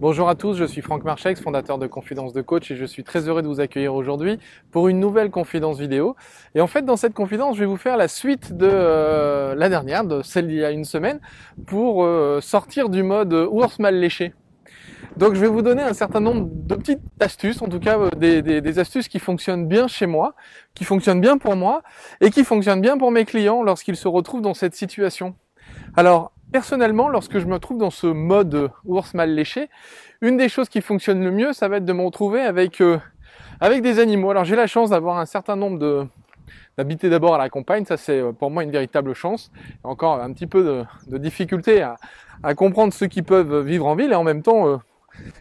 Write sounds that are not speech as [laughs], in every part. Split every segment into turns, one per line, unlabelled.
Bonjour à tous, je suis Franck Marchex, fondateur de Confidence de Coach et je suis très heureux de vous accueillir aujourd'hui pour une nouvelle confidence vidéo. Et en fait, dans cette confidence, je vais vous faire la suite de euh, la dernière, de celle d'il y a une semaine, pour euh, sortir du mode ours mal léché. Donc je vais vous donner un certain nombre de petites astuces, en tout cas euh, des, astuces qui fonctionnent bien chez moi, qui fonctionnent bien pour moi et qui fonctionnent bien pour mes clients lorsqu'ils se retrouvent dans cette situation. Alors personnellement, lorsque je me trouve dans ce mode ours mal léché, une des choses qui fonctionne le mieux, ça va être de me retrouver avec euh, des animaux. Alors j'ai la chance d'avoir un certain nombre de d'habiter d'abord à la campagne, ça c'est euh, pour moi une véritable chance. Encore un petit peu de, difficulté à, à, comprendre ceux qui peuvent vivre en ville et en même temps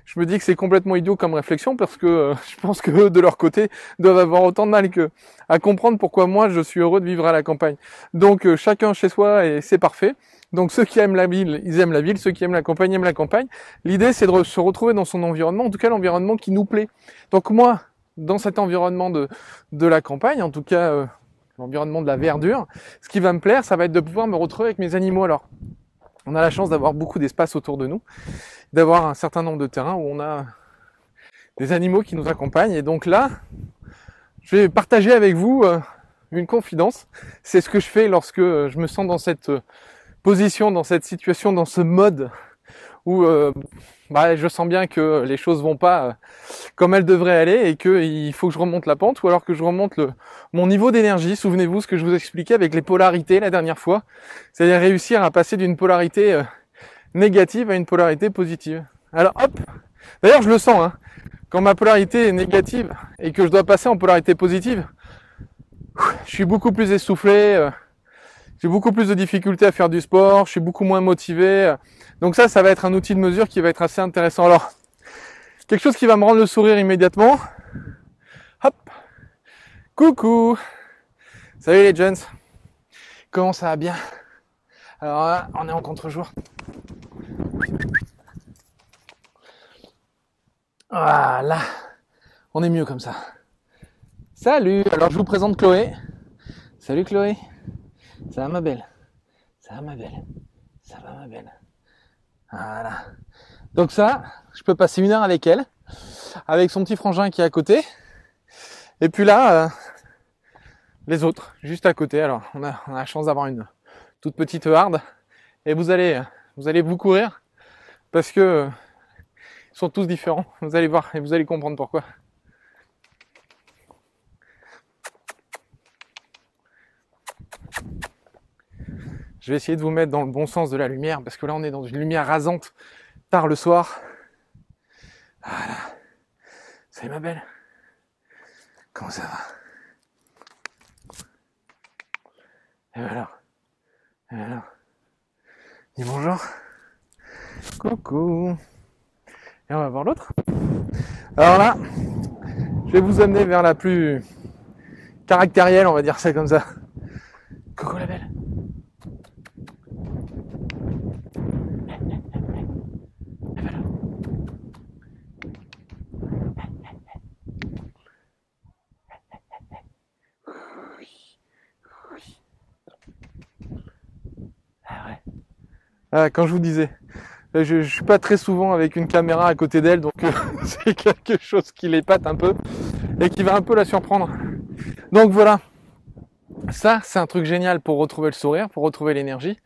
je me dis que c'est complètement idiot comme réflexion parce que euh, [laughs] je pense que eux, de leur côté, doivent avoir autant de mal que à comprendre pourquoi moi je suis heureux de vivre à la campagne. Donc euh, chacun chez soi et c'est parfait. Donc ceux qui aiment la ville, ils aiment la ville, ceux qui aiment la campagne aiment la campagne. L'idée c'est de se retrouver dans son environnement, en tout cas l'environnement qui nous plaît. Donc moi, dans cet environnement de, de la campagne, en tout cas euh, l'environnement de la verdure, ce qui va me plaire, ça va être de pouvoir me retrouver avec mes animaux. Alors, on a la chance d'avoir beaucoup d'espace autour de nous d'avoir un certain nombre de terrains où on a des animaux qui nous accompagnent. Et donc là, je vais partager avec vous euh, une confidence. C'est ce que je fais lorsque je me sens dans cette position, dans cette situation, dans ce mode où euh, bah, je sens bien que les choses vont pas euh, comme elles devraient aller et qu'il faut que je remonte la pente ou alors que je remonte le, mon niveau d'énergie. Souvenez-vous ce que je vous expliquais avec les polarités la dernière fois, c'est-à-dire réussir à passer d'une polarité négative à une polarité positive. Alors hop, d'ailleurs je le sens, hein. quand ma polarité est négative et que je dois passer en polarité positive, je suis beaucoup plus essoufflé, euh, j'ai beaucoup plus de difficultés à faire du sport, je suis beaucoup moins motivé. Donc ça, ça va être un outil de mesure qui va être assez intéressant. Alors, quelque chose qui va me rendre le sourire immédiatement. Hop, coucou, salut les gens, comment ça va bien? Alors là, on est en contre-jour. Voilà. On est mieux comme ça. Salut. Alors je vous présente Chloé. Salut Chloé. Ça va ma belle? Ça va ma belle? Ça va ma belle? Voilà. Donc ça, je peux passer une heure avec elle, avec son petit frangin qui est à côté. Et puis là, euh, les autres, juste à côté. Alors on a, on a la chance d'avoir une toute petite harde. Et vous allez, vous allez vous courir parce que ils sont tous différents. Vous allez voir et vous allez comprendre pourquoi. Je vais essayer de vous mettre dans le bon sens de la lumière parce que là on est dans une lumière rasante tard le soir. Voilà. Salut ma belle. Comment ça va? Et alors? Et alors? Dis bonjour. Coucou on va voir l'autre. Alors là, je vais vous amener vers la plus caractérielle, on va dire ça comme ça. Ah, quand je vous disais, euh, je, je suis pas très souvent avec une caméra à côté d'elle, donc euh, [laughs] c'est quelque chose qui l'épate un peu et qui va un peu la surprendre. Donc voilà, ça c'est un truc génial pour retrouver le sourire, pour retrouver l'énergie.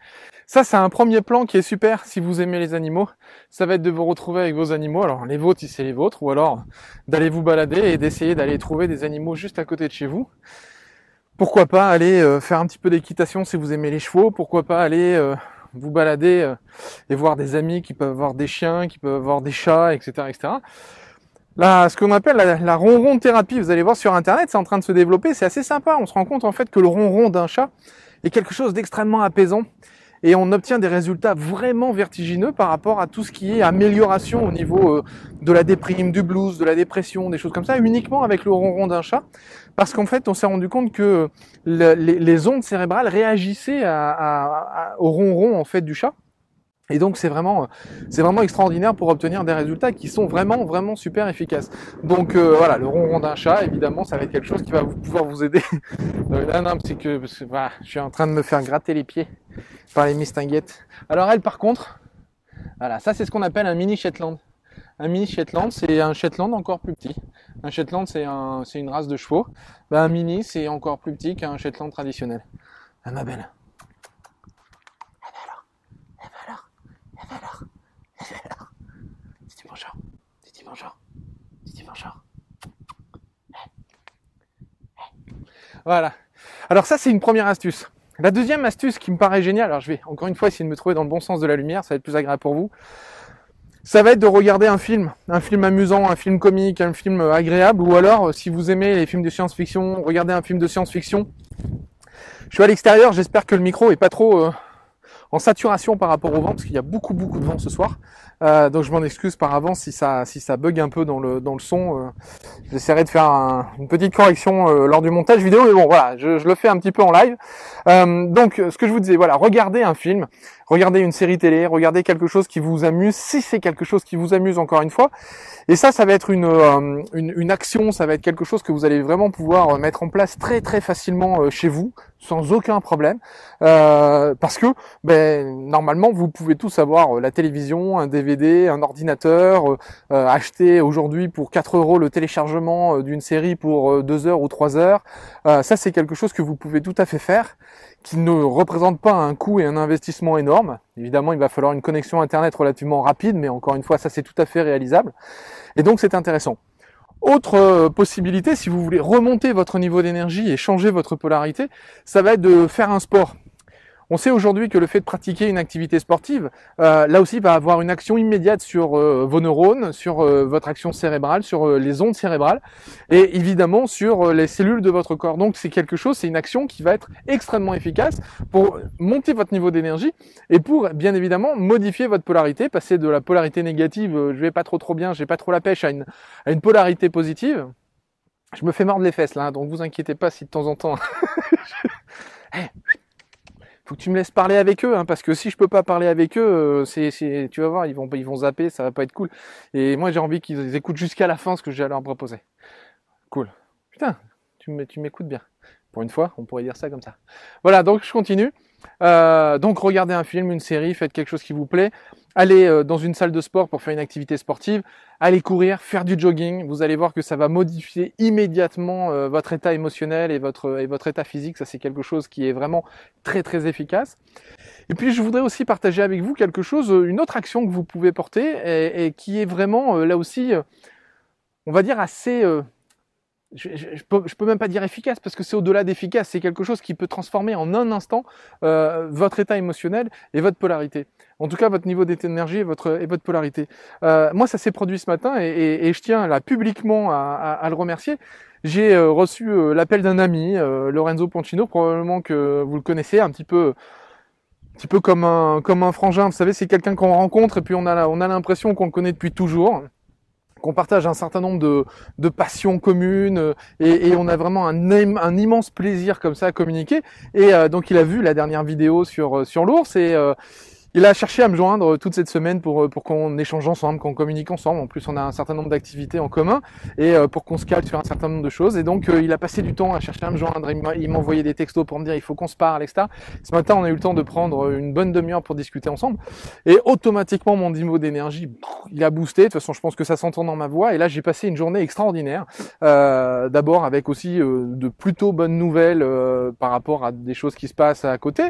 Ça c'est un premier plan qui est super si vous aimez les animaux. Ça va être de vous retrouver avec vos animaux, alors les vôtres si c'est les vôtres, ou alors d'aller vous balader et d'essayer d'aller trouver des animaux juste à côté de chez vous. Pourquoi pas aller euh, faire un petit peu d'équitation si vous aimez les chevaux, pourquoi pas aller vous balader euh, et voir des amis qui peuvent avoir des chiens, qui peuvent avoir des chats, etc. etc. Là, ce qu'on appelle la, la, ronron thérapie, vous allez voir sur internet, c'est en train de se développer, c'est assez sympa. On se rend compte en fait que le ronron d'un chat est quelque chose d'extrêmement apaisant et on obtient des résultats vraiment vertigineux par rapport à tout ce qui est amélioration au niveau euh, de la déprime, du blues, de la dépression, des choses comme ça, uniquement avec le ronron d'un chat, parce qu'en fait on s'est rendu compte que les, ondes cérébrales réagissaient au ronron en fait du chat. Et donc c'est vraiment c'est vraiment extraordinaire pour obtenir des résultats qui sont vraiment vraiment super efficaces. Donc euh, voilà, le ronron d'un chat, évidemment, ça va être quelque chose qui va pouvoir vous aider. [laughs] euh, là non, c'est que parce voilà, je suis en train de me faire gratter les pieds par les mistinguettes. Alors elle par contre, voilà, ça c'est ce qu'on appelle un mini Shetland. Un mini Shetland, c'est un Shetland encore plus petit. Un Shetland, c'est un, une race de chevaux. Ben, un mini, c'est encore plus petit qu'un Shetland traditionnel. Ah, ma belle. Eh ben alors, eh ben alors, eh ben alors, eh ben alors. Dis bonjour, dis bonjour. Voilà. Alors ça, c'est une première astuce. La deuxième astuce qui me paraît géniale, alors je vais encore une fois essayer de me trouver dans le bon sens de la lumière, ça va être plus agréable pour vous ça va être de regarder un film, un film amusant, un film comique, un film agréable, ou alors si vous aimez les films de science-fiction, regardez un film de science-fiction. Je suis à l'extérieur, j'espère que le micro est pas trop euh, en saturation par rapport au vent, parce qu'il y a beaucoup beaucoup de vent ce soir. Euh, donc je m'en excuse par avance si ça si ça bug un peu dans le dans le son. Euh, J'essaierai de faire une petite correction euh, lors du montage vidéo, mais bon voilà, je, le fais un petit peu en live. Donc ce que je vous disais, voilà, regardez un film, regardez une série télé, regardez quelque chose qui vous amuse, si c'est quelque chose qui vous amuse encore une fois. Et ça, ça va être une, une action, ça va être quelque chose que vous allez vraiment pouvoir mettre en place très très facilement chez vous, sans aucun problème, parce que ben, normalement vous pouvez tous avoir la télévision, un DVD un ordinateur, euh, euh, acheter aujourd'hui pour 4 euros le téléchargement euh, d'une série pour 2 heures ou 3 heures. ça, c'est quelque chose que vous pouvez tout à fait faire, qui ne représente pas un coût et un investissement énorme. Évidemment, il va falloir une connexion Internet relativement rapide, mais encore une fois, ça c'est tout à fait réalisable. Et donc, c'est intéressant. Autre possibilité, si vous voulez remonter votre niveau d'énergie et changer votre polarité, ça va être de faire un sport. On sait aujourd'hui que le fait de pratiquer une activité sportive, euh, là aussi, va avoir une action immédiate sur euh, vos neurones, sur euh, votre action cérébrale, sur les ondes cérébrales, et évidemment sur les cellules de votre corps. Donc c'est quelque chose, c'est une action qui va être extrêmement efficace pour monter votre niveau d'énergie et pour bien évidemment modifier votre polarité, passer de la polarité négative, je vais pas trop trop bien, j'ai pas trop la pêche, à une, polarité positive. Je me fais mordre les fesses là, hein, donc vous inquiétez pas si de temps en temps. [laughs] Eh, faut que tu me laisses parler avec eux, hein, parce que si je peux pas parler avec eux, euh, c'est, c'est, tu vas voir, ils vont, ils vont zapper, ça va pas être cool. Et moi, j'ai envie qu'ils écoutent jusqu'à la fin ce que j'ai à leur proposer. Cool. Putain, tu m'écoutes bien. Pour une fois, on pourrait dire ça comme ça. Voilà, donc je continue. Euh, donc regardez un film, une série, faites quelque chose qui vous plaît. Allez euh, dans une salle de sport pour faire une activité sportive. Allez courir, faire du jogging. Vous allez voir que ça va modifier immédiatement euh, votre état émotionnel et votre, état physique. Ça, c'est quelque chose qui est vraiment très très efficace. Et puis, je voudrais aussi partager avec vous quelque chose, une autre action que vous pouvez porter et, et qui est vraiment là aussi, on va dire assez je, je, peux, je, peux, même pas dire efficace parce que c'est au-delà d'efficace, c'est quelque chose qui peut transformer en un instant euh, votre état émotionnel et votre polarité. En tout cas, votre niveau d'énergie et votre, polarité. Euh, moi, ça s'est produit ce matin et, je tiens là publiquement à, le remercier. J'ai euh, reçu l'appel d'un ami, Lorenzo Poncino, probablement que vous le connaissez, un petit peu petit peu comme un comme un frangin. Vous savez, c'est quelqu'un qu'on rencontre et puis on a on a l'impression qu'on le connaît depuis toujours qu'on partage un certain nombre de, de passions communes euh, et, on a vraiment un, un, immense plaisir comme ça à communiquer. Et euh, donc il a vu la dernière vidéo sur euh, sur l'ours et il a cherché à me joindre toute cette semaine pour, euh, pour qu'on échange ensemble, qu'on communique ensemble. En plus, on a un certain nombre d'activités en commun et euh, pour qu'on se calme sur un certain nombre de choses. Et donc, euh, il a passé du temps à chercher à me joindre. Il m'a envoyé des textos pour me dire il faut qu'on se parle, etc. Ce matin, on a eu le temps de prendre une bonne demi-heure pour discuter ensemble. Et automatiquement, mon niveau d'énergie, il a boosté. De toute façon, je pense que ça s'entend dans ma voix. Et là, j'ai passé une journée extraordinaire. Euh, D'abord avec aussi de plutôt bonnes nouvelles par rapport à des choses qui se passent à côté.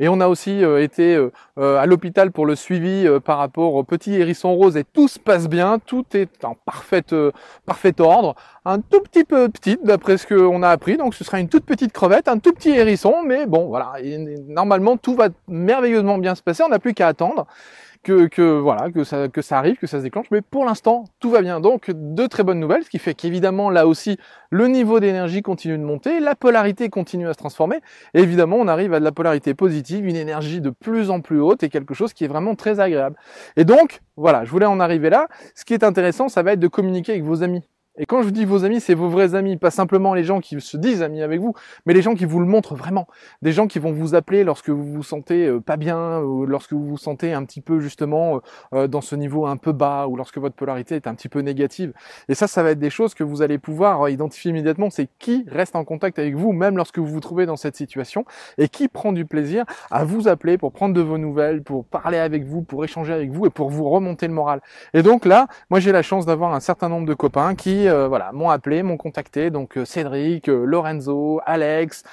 Et on a aussi été à l'hôpital pour le suivi euh, par rapport au petit hérisson rose et tout se passe bien, tout est en parfait, euh, parfait ordre, un tout petit peu petite d'après ce qu'on a appris, donc ce sera une toute petite crevette, un tout petit hérisson, mais bon voilà, normalement tout va merveilleusement bien se passer, on n'a plus qu'à attendre que, voilà, que ça, que ça arrive, que ça se déclenche. Mais pour l'instant, tout va bien. Donc, de très bonnes nouvelles, ce qui fait qu'évidemment, là aussi, le niveau d'énergie continue de monter, la polarité continue à se transformer. Et évidemment, on arrive à de la polarité positive, une énergie de plus en plus haute et quelque chose qui est vraiment très agréable. Et donc, voilà, je voulais en arriver là. Ce qui est intéressant, ça va être de communiquer avec vos amis Et quand je vous dis vos amis, c'est vos vrais amis, pas simplement les gens qui se disent amis avec vous, mais les gens qui vous le montrent vraiment. Des gens qui vont vous appeler lorsque vous vous sentez euh, pas bien, ou lorsque vous vous sentez un petit peu justement euh, euh, dans ce niveau un peu bas, ou lorsque votre polarité est un petit peu négative. Et ça, ça va être des choses que vous allez pouvoir identifier immédiatement. C'est qui reste en contact avec vous, même lorsque vous vous trouvez dans cette situation, et qui prend du plaisir à vous appeler pour prendre de vos nouvelles, pour parler avec vous, pour échanger avec vous et pour vous remonter le moral. Et donc là, moi j'ai la chance d'avoir un certain nombre de copains qui euh, voilà, m'ont appelé, m'ont contacté, donc euh, Cédric, euh, Lorenzo, Alex,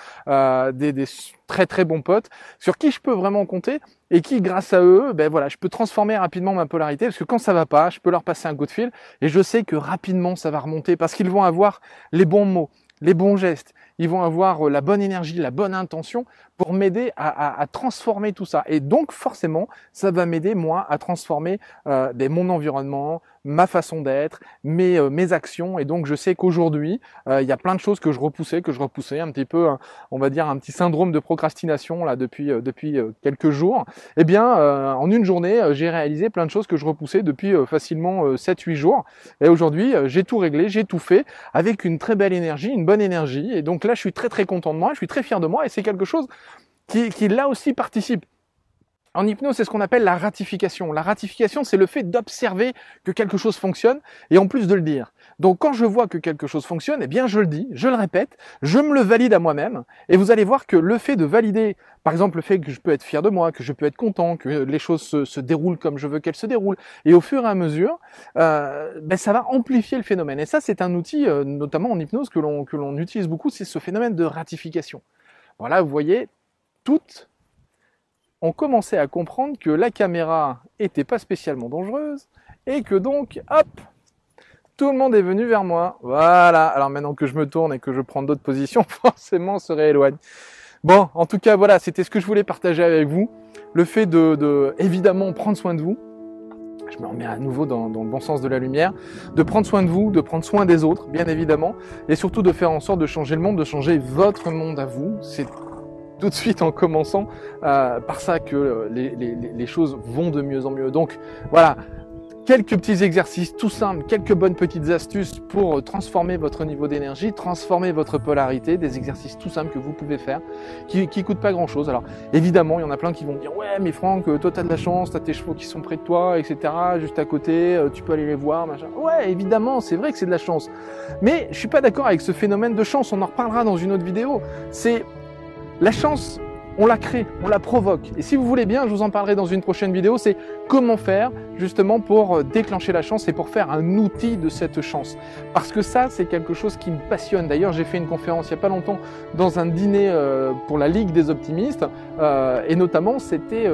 des, très très bons potes sur qui je peux vraiment compter et qui grâce à eux ben je peux transformer rapidement ma polarité. Parce que quand ça va pas je peux leur passer un coup de fil et je sais que rapidement ça va remonter parce qu'ils vont avoir les bons mots les bons gestes. Ils vont avoir la bonne énergie la bonne intention pour m'aider à, à, transformer tout ça et donc forcément ça va m'aider moi à transformer euh, ben, mon environnement ma façon d'être, mes, euh, mes actions. Et donc, je sais qu'aujourd'hui, euh, il y a plein de choses que je repoussais, que je repoussais un petit peu, on va dire, un petit syndrome de procrastination là depuis, euh, depuis quelques jours. Eh bien, en une journée, j'ai réalisé plein de choses que je repoussais depuis facilement 7-8 jours. Et aujourd'hui, j'ai tout réglé, j'ai tout fait avec une très belle énergie, une bonne énergie. Et donc là, je suis très très content de moi, je suis très fier de moi et c'est quelque chose qui, qui là aussi participe en hypnose, c'est ce qu'on appelle la ratification. La ratification, c'est le fait d'observer que quelque chose fonctionne et en plus de le dire. Donc quand je vois que quelque chose fonctionne, eh bien je le dis, je le répète, je me le valide à moi-même et vous allez voir que le fait de valider, par exemple le fait que je peux être fier de moi, que je peux être content, que les choses se, déroulent comme je veux qu'elles se déroulent, et au fur et à mesure, euh, ben, ça va amplifier le phénomène. Et ça, c'est un outil, euh, notamment en hypnose, que l'on que l'on utilise beaucoup, c'est ce phénomène de ratification. Voilà, vous voyez, toutes on commençait à comprendre que la caméra était pas spécialement dangereuse et que donc, hop, tout le monde est venu vers moi. Voilà. Alors maintenant que je me tourne et que je prends d'autres positions, [laughs] forcément, on se rééloigne. Bon, en tout cas, voilà, c'était ce que je voulais partager avec vous. Le fait de, évidemment, prendre soin de vous. Je me remets à nouveau dans, dans, le bon sens de la lumière. De prendre soin de vous, de prendre soin des autres, bien évidemment. Et surtout de faire en sorte de changer le monde, de changer votre monde à vous. C'est tout de suite en commençant euh, par ça que les, les, les, choses vont de mieux en mieux. Donc voilà, quelques petits exercices tout simples, quelques bonnes petites astuces pour transformer votre niveau d'énergie, transformer votre polarité, des exercices tout simples que vous pouvez faire, qui, qui coûtent pas grand chose. Alors évidemment, il y en a plein qui vont dire ouais mais Franck, toi t'as de la chance, t'as tes chevaux qui sont près de toi, etc. Juste à côté, euh, tu peux aller les voir, machin. Ouais, évidemment, c'est vrai que c'est de la chance. Mais je suis pas d'accord avec ce phénomène de chance, on en reparlera dans une autre vidéo. C'est la chance, on la crée, on la provoque. Et si vous voulez bien, je vous en parlerai dans une prochaine vidéo, c'est comment faire justement pour euh, déclencher la chance et pour faire un outil de cette chance. Parce que ça, c'est quelque chose qui me passionne. D'ailleurs, j'ai fait une conférence il n'y a pas longtemps dans un dîner euh, pour la Ligue des optimistes, euh, et notamment, c'était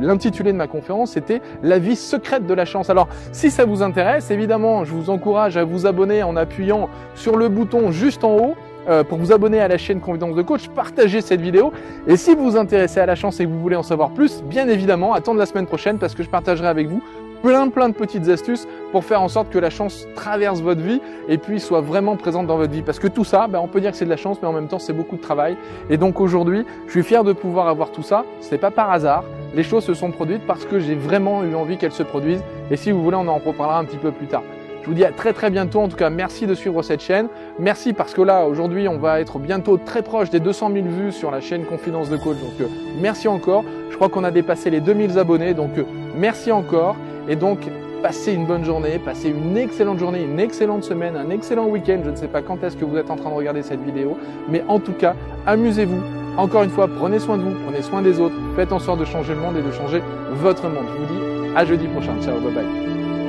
l'intitulé de ma conférence, c'était La vie secrète de la chance. Alors, si ça vous intéresse, évidemment, je vous encourage à vous abonner en appuyant sur le bouton juste en haut euh, pour vous abonner à la chaîne Confidence de Coach, partagez cette vidéo. Et si vous vous intéressez à la chance et que vous voulez en savoir plus, bien évidemment, attendez la semaine prochaine parce que je partagerai avec vous plein plein de petites astuces pour faire en sorte que la chance traverse votre vie et puis soit vraiment présente dans votre vie. Parce que tout ça, ben, on peut dire que c'est de la chance, mais en même temps c'est beaucoup de travail. Et donc aujourd'hui, je suis fier de pouvoir avoir tout ça. Ce n'est pas par hasard. Les choses se sont produites parce que j'ai vraiment eu envie qu'elles se produisent. Et si vous voulez, on en reparlera un petit peu plus tard. Je vous dis à très très bientôt. En tout cas, merci de suivre cette chaîne. Merci parce que là, aujourd'hui, on va être bientôt très proche des 200 000 vues sur la chaîne Confidence de Coach. Donc, euh, merci encore. Je crois qu'on a dépassé les 2000 abonnés. Donc, euh, merci encore. Et donc, passez une bonne journée, passez une excellente journée, une excellente semaine, un excellent week-end. Je ne sais pas quand est-ce que vous êtes en train de regarder cette vidéo. Mais en tout cas, amusez-vous. Encore une fois, prenez soin de vous, prenez soin des autres. Faites en sorte de changer le monde et de changer votre monde. Je vous dis à jeudi prochain. Ciao, bye bye.